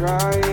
Right.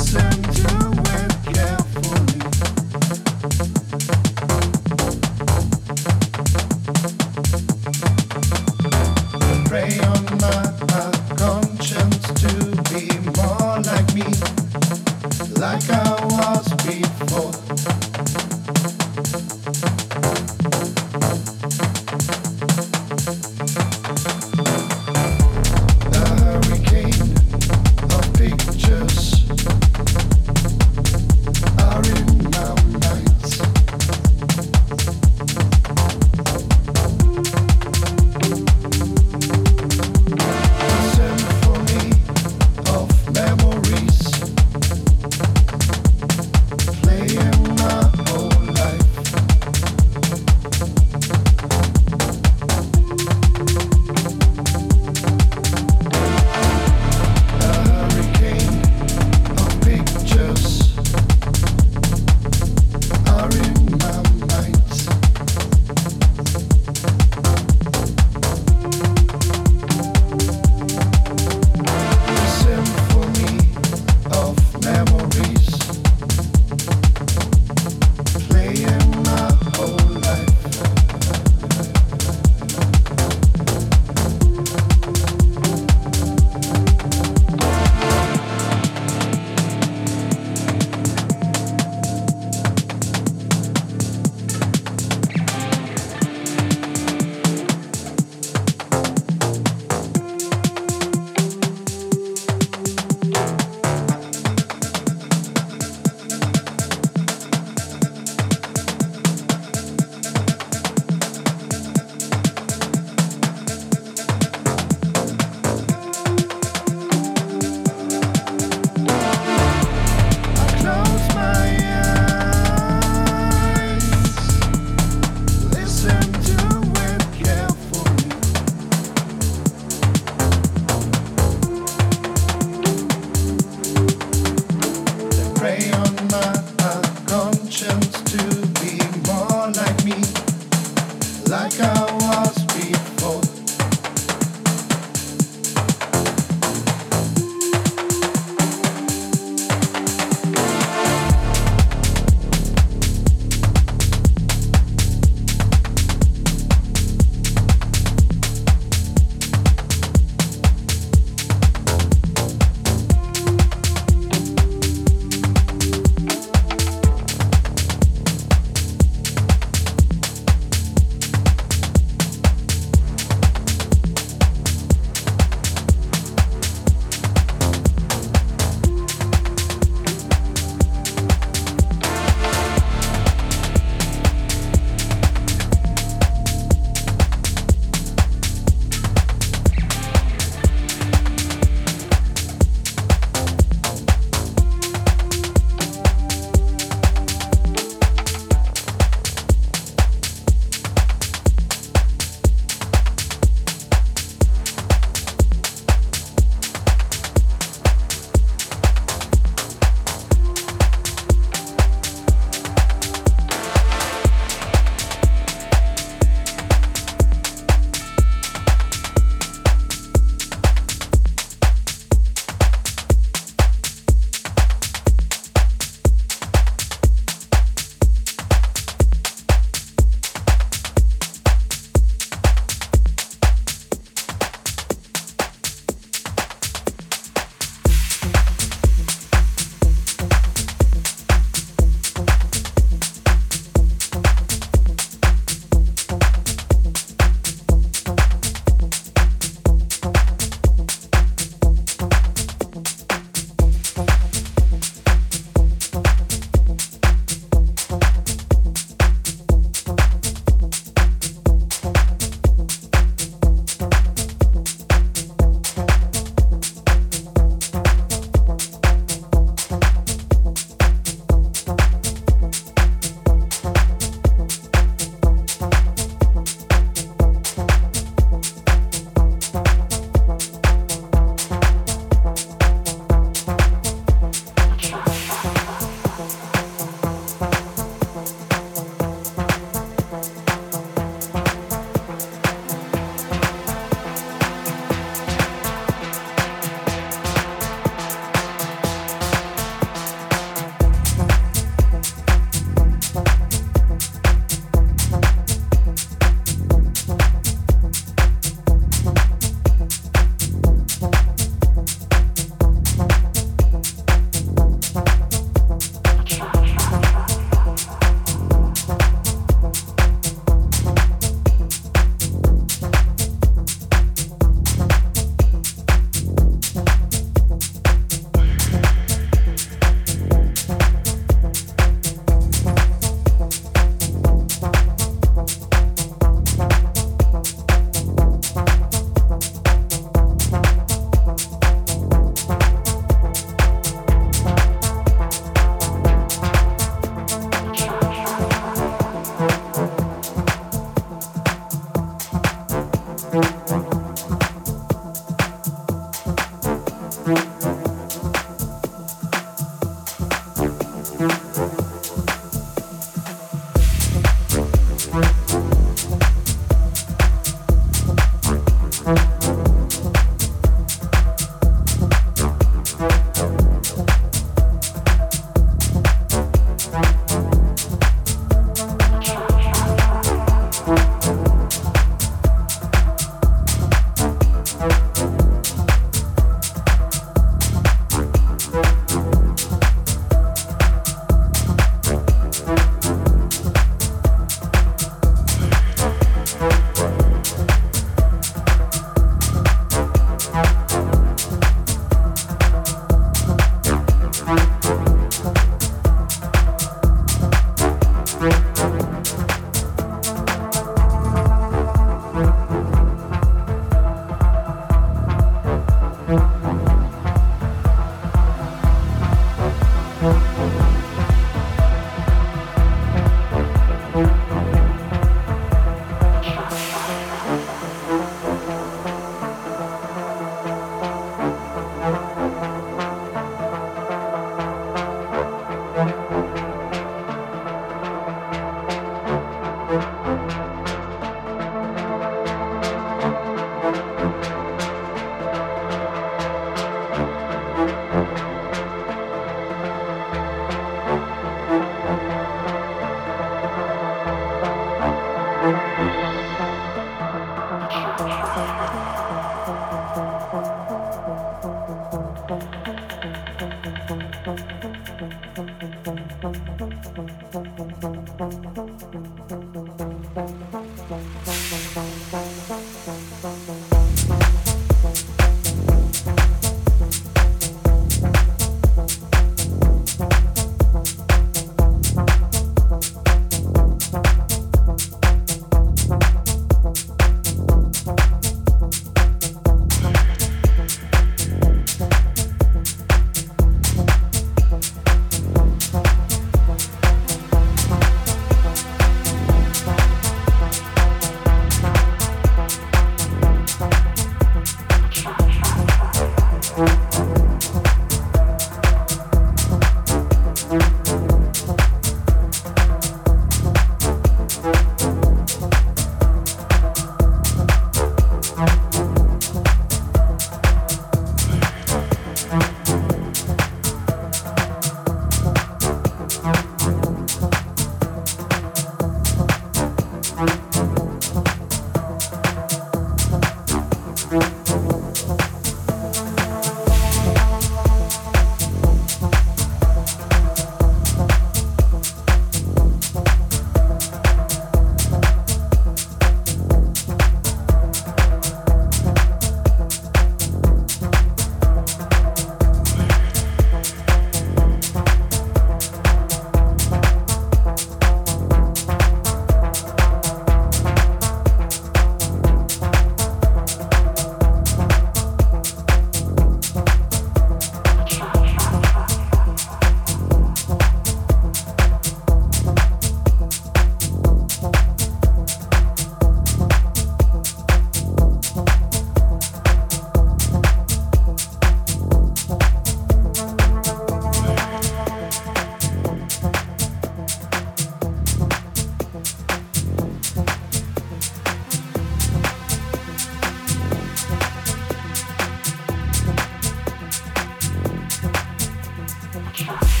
Thank.